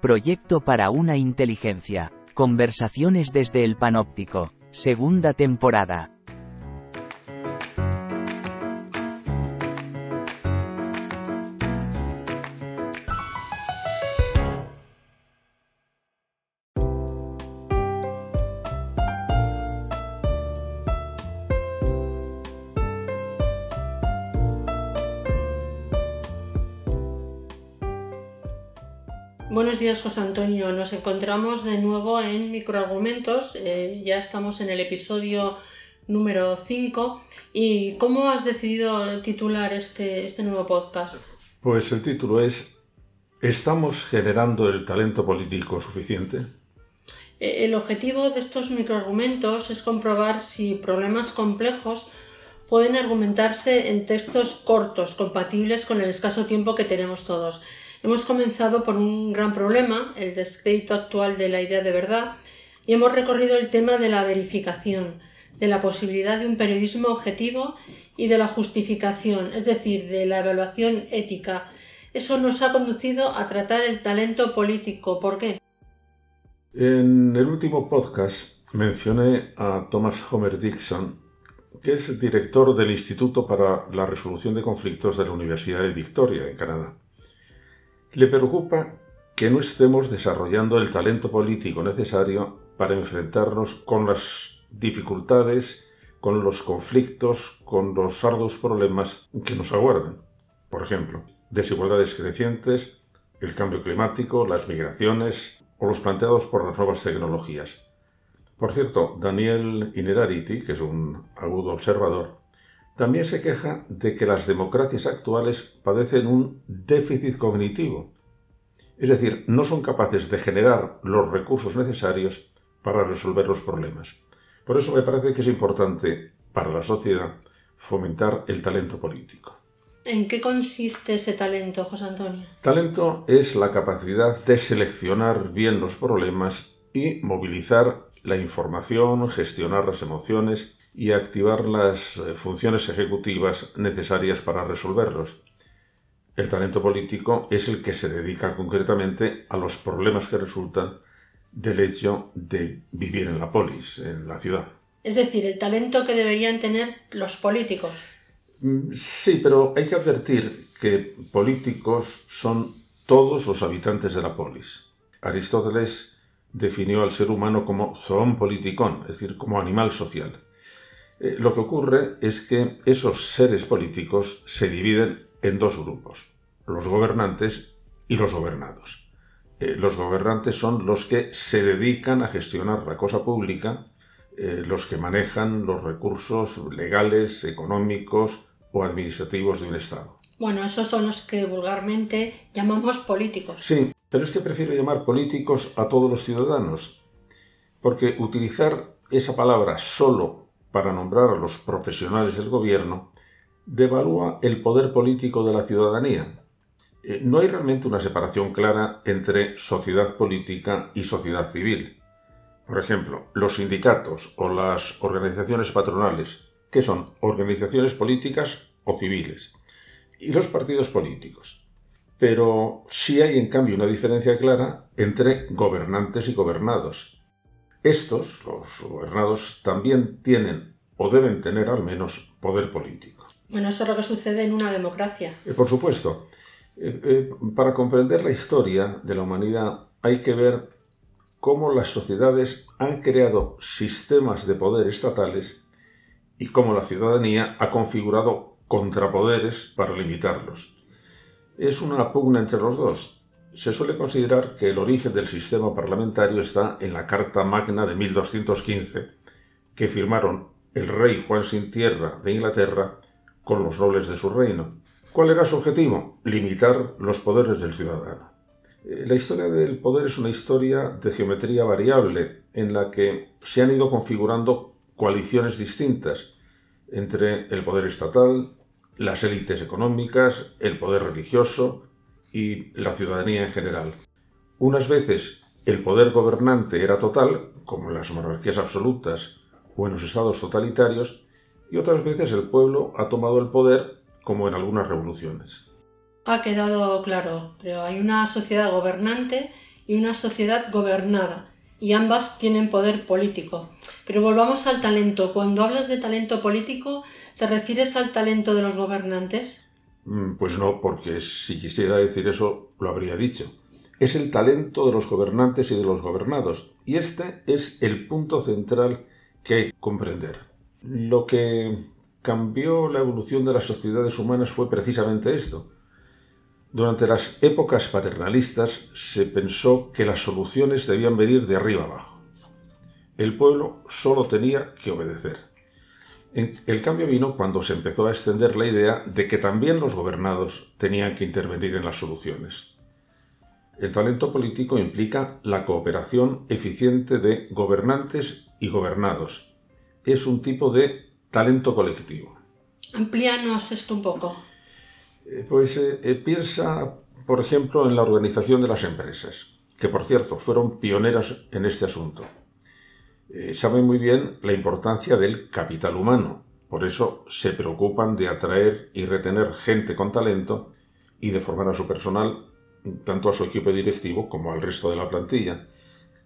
Proyecto para una inteligencia. Conversaciones desde el panóptico. Segunda temporada. Buenos días, José Antonio. Nos encontramos de nuevo en Microargumentos. Eh, ya estamos en el episodio número 5. ¿Y cómo has decidido titular este, este nuevo podcast? Pues el título es ¿Estamos generando el talento político suficiente? Eh, el objetivo de estos microargumentos es comprobar si problemas complejos pueden argumentarse en textos cortos, compatibles con el escaso tiempo que tenemos todos. Hemos comenzado por un gran problema, el descrédito actual de la idea de verdad, y hemos recorrido el tema de la verificación, de la posibilidad de un periodismo objetivo y de la justificación, es decir, de la evaluación ética. Eso nos ha conducido a tratar el talento político. ¿Por qué? En el último podcast mencioné a Thomas Homer Dixon, que es director del Instituto para la Resolución de Conflictos de la Universidad de Victoria, en Canadá. Le preocupa que no estemos desarrollando el talento político necesario para enfrentarnos con las dificultades, con los conflictos, con los arduos problemas que nos aguardan. Por ejemplo, desigualdades crecientes, el cambio climático, las migraciones o los planteados por las nuevas tecnologías. Por cierto, Daniel Inerarity, que es un agudo observador, también se queja de que las democracias actuales padecen un déficit cognitivo, es decir, no son capaces de generar los recursos necesarios para resolver los problemas. Por eso me parece que es importante para la sociedad fomentar el talento político. ¿En qué consiste ese talento, José Antonio? Talento es la capacidad de seleccionar bien los problemas y movilizar la información, gestionar las emociones y activar las eh, funciones ejecutivas necesarias para resolverlos. El talento político es el que se dedica concretamente a los problemas que resultan del hecho de vivir en la polis, en la ciudad. Es decir, el talento que deberían tener los políticos. Mm, sí, pero hay que advertir que políticos son todos los habitantes de la polis. Aristóteles definió al ser humano como zoon politikon, es decir, como animal social. Eh, lo que ocurre es que esos seres políticos se dividen en dos grupos, los gobernantes y los gobernados. Eh, los gobernantes son los que se dedican a gestionar la cosa pública, eh, los que manejan los recursos legales, económicos o administrativos de un Estado. Bueno, esos son los que vulgarmente llamamos políticos. Sí, pero es que prefiero llamar políticos a todos los ciudadanos, porque utilizar esa palabra solo para nombrar a los profesionales del gobierno, devalúa el poder político de la ciudadanía. Eh, no hay realmente una separación clara entre sociedad política y sociedad civil. Por ejemplo, los sindicatos o las organizaciones patronales, que son organizaciones políticas o civiles, y los partidos políticos. Pero sí hay en cambio una diferencia clara entre gobernantes y gobernados. Estos, los gobernados, también tienen o deben tener al menos poder político. Bueno, eso es lo que sucede en una democracia. Eh, por supuesto. Eh, eh, para comprender la historia de la humanidad hay que ver cómo las sociedades han creado sistemas de poder estatales y cómo la ciudadanía ha configurado contrapoderes para limitarlos. Es una pugna entre los dos, se suele considerar que el origen del sistema parlamentario está en la Carta Magna de 1215, que firmaron el rey Juan sin Tierra de Inglaterra con los nobles de su reino. ¿Cuál era su objetivo? Limitar los poderes del ciudadano. Eh, la historia del poder es una historia de geometría variable en la que se han ido configurando coaliciones distintas entre el poder estatal, las élites económicas, el poder religioso, y la ciudadanía en general. Unas veces el poder gobernante era total, como en las monarquías absolutas o en los estados totalitarios, y otras veces el pueblo ha tomado el poder, como en algunas revoluciones. Ha quedado claro, pero hay una sociedad gobernante y una sociedad gobernada, y ambas tienen poder político. Pero volvamos al talento. Cuando hablas de talento político, ¿te refieres al talento de los gobernantes? Mm, pues no, porque si quisiera decir eso, lo habría dicho. Es el talento de los gobernantes y de los gobernados, y este es el punto central que hay que comprender. Lo que cambió la evolución de las sociedades humanas fue precisamente esto. Durante las épocas paternalistas se pensó que las soluciones debían venir de arriba abajo. El pueblo solo tenía que obedecer. El cambio vino cuando se empezó a extender la idea de que también los gobernados tenían que intervenir en las soluciones. El talento político implica la cooperación eficiente de gobernantes y gobernados. Es un tipo de talento colectivo. Amplíanos esto un poco. Eh, pues eh, eh, piensa, por ejemplo, en la organización de las empresas, que por cierto fueron pioneras en este asunto. Saben muy bien la importancia del capital humano. Por eso se preocupan de atraer y retener gente con talento y de formar a su personal, tanto a su equipo directivo como al resto de la plantilla.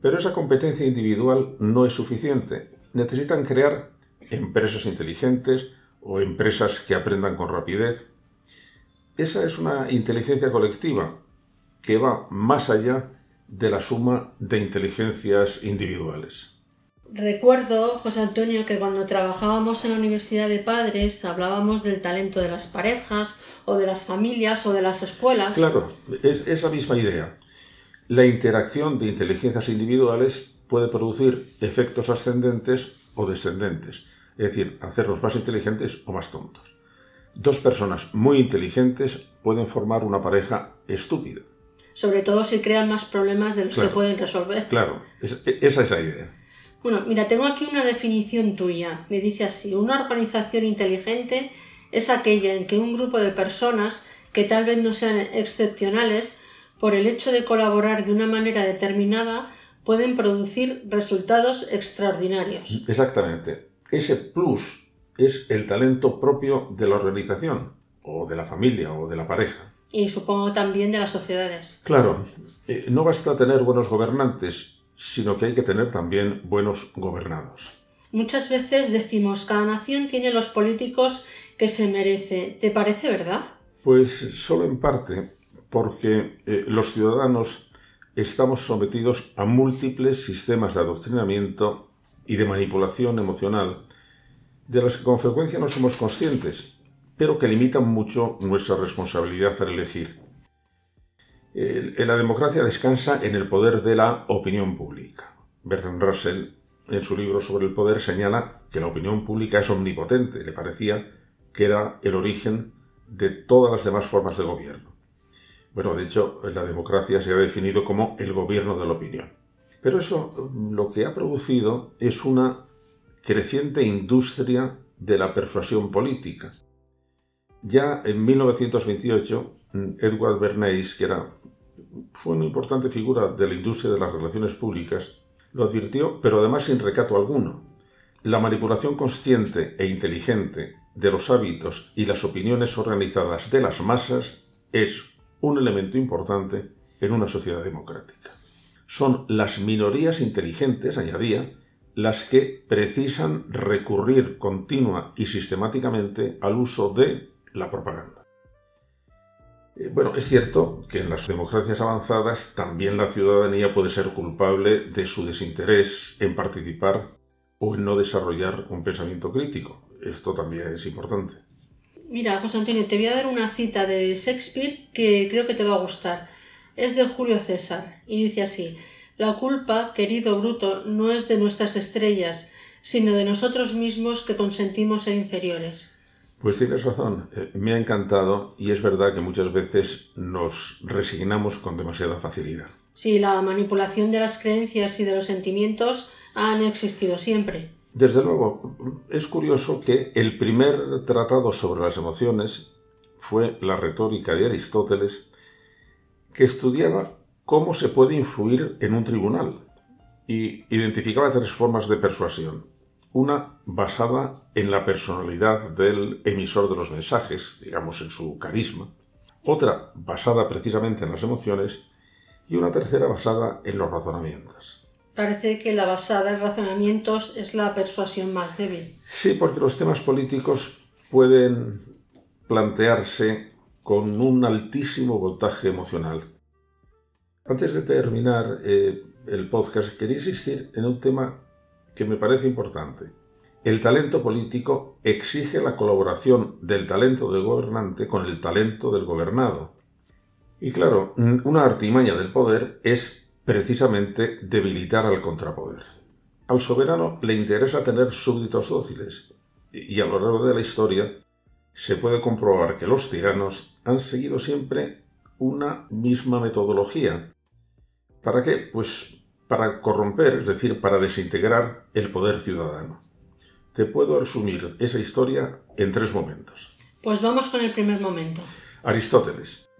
Pero esa competencia individual no es suficiente. Necesitan crear empresas inteligentes o empresas que aprendan con rapidez. Esa es una inteligencia colectiva que va más allá de la suma de inteligencias individuales. Recuerdo, José Antonio, que cuando trabajábamos en la Universidad de Padres hablábamos del talento de las parejas o de las familias o de las escuelas. Claro, es esa misma idea. La interacción de inteligencias individuales puede producir efectos ascendentes o descendentes, es decir, hacerlos más inteligentes o más tontos. Dos personas muy inteligentes pueden formar una pareja estúpida. Sobre todo si crean más problemas de los que pueden resolver. Claro, esa es la idea. Bueno, mira, tengo aquí una definición tuya. Me dice así, una organización inteligente es aquella en que un grupo de personas que tal vez no sean excepcionales, por el hecho de colaborar de una manera determinada, pueden producir resultados extraordinarios. Exactamente. Ese plus es el talento propio de la organización, o de la familia, o de la pareja. Y supongo también de las sociedades. Claro, eh, no basta tener buenos gobernantes, sino que hay que tener también buenos gobernados. Muchas veces decimos, cada nación tiene los políticos que se merece. ¿Te parece verdad? Pues solo en parte, porque eh, los ciudadanos estamos sometidos a múltiples sistemas de adoctrinamiento y de manipulación emocional, de los que con frecuencia no somos conscientes, pero que limitan mucho nuestra responsabilidad al elegir la democracia descansa en el poder de la opinión pública. Bertrand Russell, en su libro sobre el poder, señala que la opinión pública es omnipotente. Le parecía que era el origen de todas las demás formas de gobierno. Bueno, de hecho, la democracia se ha definido como el gobierno de la opinión. Pero eso lo que ha producido es una creciente industria de la persuasión política. Ya en 1928, Edward Bernays, que era fue una importante figura de la industria de las relaciones públicas, lo advirtió, pero además sin recato alguno. La manipulación consciente e inteligente de los hábitos y las opiniones organizadas de las masas es un elemento importante en una sociedad democrática. Son las minorías inteligentes, añadía, las que precisan recurrir continua y sistemáticamente al uso de la propaganda. Eh, bueno, es cierto que en las democracias avanzadas también la ciudadanía puede ser culpable de su desinterés en participar o en no desarrollar un pensamiento crítico. Esto también es importante. Mira, José Antonio, te voy a dar una cita de Shakespeare que creo que te va a gustar. Es de Julio César y dice así, La culpa, querido Bruto, no es de nuestras estrellas, sino de nosotros mismos que consentimos ser inferiores. Pues tienes razón, eh, me ha encantado y es verdad que muchas veces nos resignamos con demasiada facilidad. Sí, la manipulación de las creencias y de los sentimientos han existido siempre. Desde luego, es curioso que el primer tratado sobre las emociones fue la retórica de Aristóteles, que estudiaba cómo se puede influir en un tribunal y identificaba tres formas de persuasión una basada en la personalidad del emisor de los mensajes, digamos en su carisma, otra basada precisamente en las emociones, y una tercera basada en los razonamientos. Parece que la basada en razonamientos es la persuasión más débil. Sí, porque los temas políticos pueden plantearse con un altísimo voltaje emocional. Antes de terminar eh, el podcast, quería insistir en un tema que me parece importante. El talento político exige la colaboración del talento del gobernante con el talento del gobernado. Y claro, una artimaña del poder es precisamente debilitar al contrapoder. Al soberano le interesa tener súbditos dóciles, y a lo largo de la historia se puede comprobar que los tiranos han seguido siempre una misma metodología. ¿Para qué? Pues para corromper, es decir, para desintegrar el poder ciudadano. Te puedo resumir esa historia en tres momentos. Pues vamos con el primer momento. Aristóteles.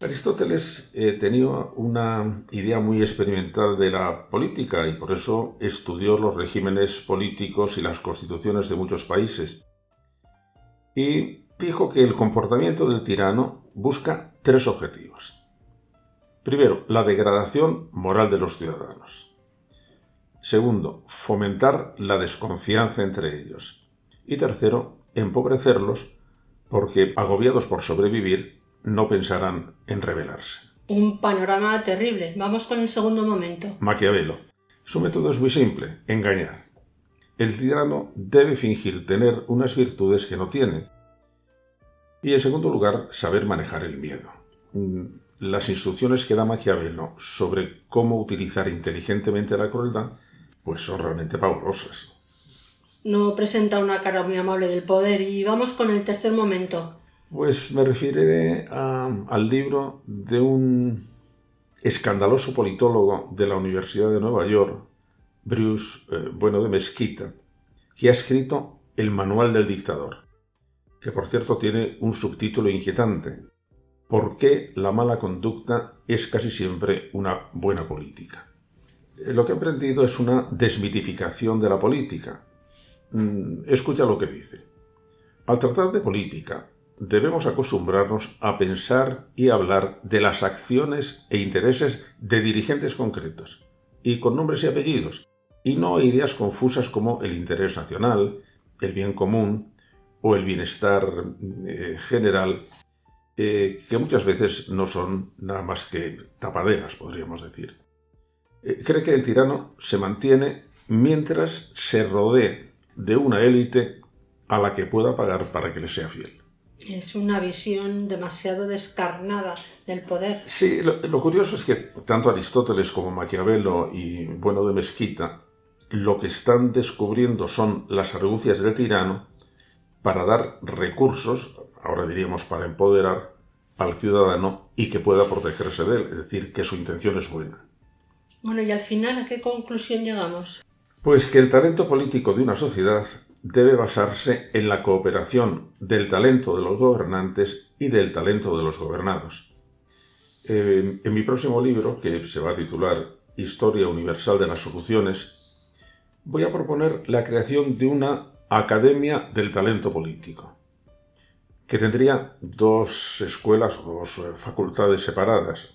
Aristóteles eh, tenía una idea muy experimental de la política y por eso estudió los regímenes políticos y las constituciones de muchos países. Y dijo que el comportamiento del tirano busca tres objetivos. Primero, la degradación moral de los ciudadanos. Segundo, fomentar la desconfianza entre ellos. Y tercero, empobrecerlos porque, agobiados por sobrevivir, no pensarán en rebelarse. Un panorama terrible. Vamos con el segundo momento. Maquiavelo. Su método es muy simple, engañar. El tirano debe fingir tener unas virtudes que no tiene. Y en segundo lugar, saber manejar el miedo. Las instrucciones que da Maquiavelo sobre cómo utilizar inteligentemente la crueldad, pues son realmente pavorosas. No presenta una cara muy amable del poder y vamos con el tercer momento. Pues me referiré al libro de un escandaloso politólogo de la Universidad de Nueva York, Bruce eh, Bueno de Mezquita, que ha escrito El Manual del Dictador, que por cierto tiene un subtítulo inquietante, ¿Por qué la mala conducta es casi siempre una buena política? Eh, lo que he aprendido es una desmitificación de la política. Mm, escucha lo que dice. Al tratar de política, debemos acostumbrarnos a pensar y hablar de las acciones e intereses de dirigentes concretos, y con nombres y apellidos, y no ideas confusas como el interés nacional, el bien común o el bienestar eh, general, eh, que muchas veces no son nada más que tapaderas, podríamos decir. Eh, cree que el tirano se mantiene mientras se rodee de una élite a la que pueda pagar para que le sea fiel. Es una visión demasiado descarnada del poder. Sí, lo, curioso es que tanto Aristóteles como Maquiavelo y Bueno de Mezquita lo que están descubriendo son las argucias del tirano para dar recursos, ahora diríamos para empoderar al ciudadano y que pueda protegerse de él, es decir, que su intención es buena. Bueno, y al final, ¿a qué conclusión llegamos? Pues que el talento político de una sociedad debe basarse en la cooperación del talento de los gobernantes y del talento de los gobernados. Eh, en mi próximo libro, que se va a titular Historia Universal de las Soluciones, voy a proponer la creación de una Academia del Talento Político, que tendría dos escuelas o dos eh, facultades separadas,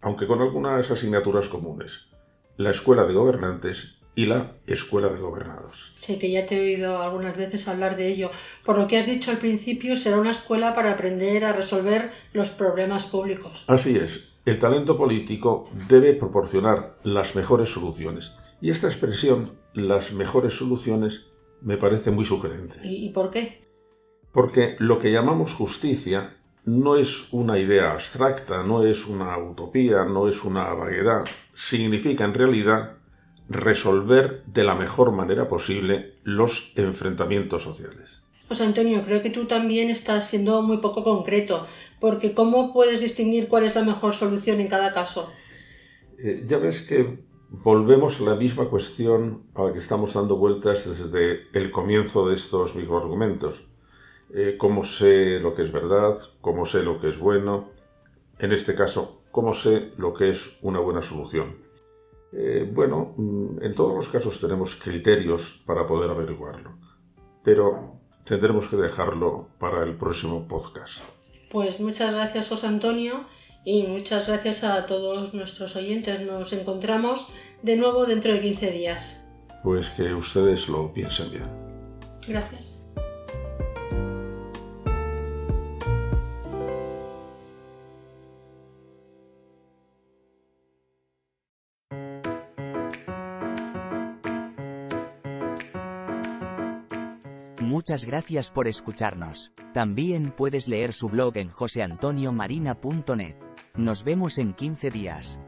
aunque con algunas asignaturas comunes, la Escuela de Gobernantes y la Escuela de Gobernados. Sí, que ya te he oído algunas veces hablar de ello. Por lo que has dicho al principio, será una escuela para aprender a resolver los problemas públicos. Así es. El talento político debe proporcionar las mejores soluciones. Y esta expresión, las mejores soluciones, me parece muy sugerente. ¿Y por qué? Porque lo que llamamos justicia no es una idea abstracta, no es una utopía, no es una vaguedad. Significa en realidad resolver de la mejor manera posible los enfrentamientos sociales. Pues Antonio, creo que tú también estás siendo muy poco concreto, porque ¿cómo puedes distinguir cuál es la mejor solución en cada caso? Eh, ya ves que volvemos a la misma cuestión a la que estamos dando vueltas desde el comienzo de estos microargumentos. Eh, ¿Cómo sé lo que es verdad? ¿Cómo sé lo que es bueno? En este caso, ¿cómo sé lo que es una buena solución? Eh, bueno, mm, en todos los casos tenemos criterios para poder averiguarlo, pero tendremos que dejarlo para el próximo podcast. Pues muchas gracias, José Antonio, Y muchas gracias a todos nuestros oyentes. Nos encontramos de nuevo dentro de 15 días. Pues que ustedes lo piensen bien. Gracias. Muchas gracias por escucharnos. También puedes leer su blog en joseantoniomarina.net. Nos vemos en 15 días.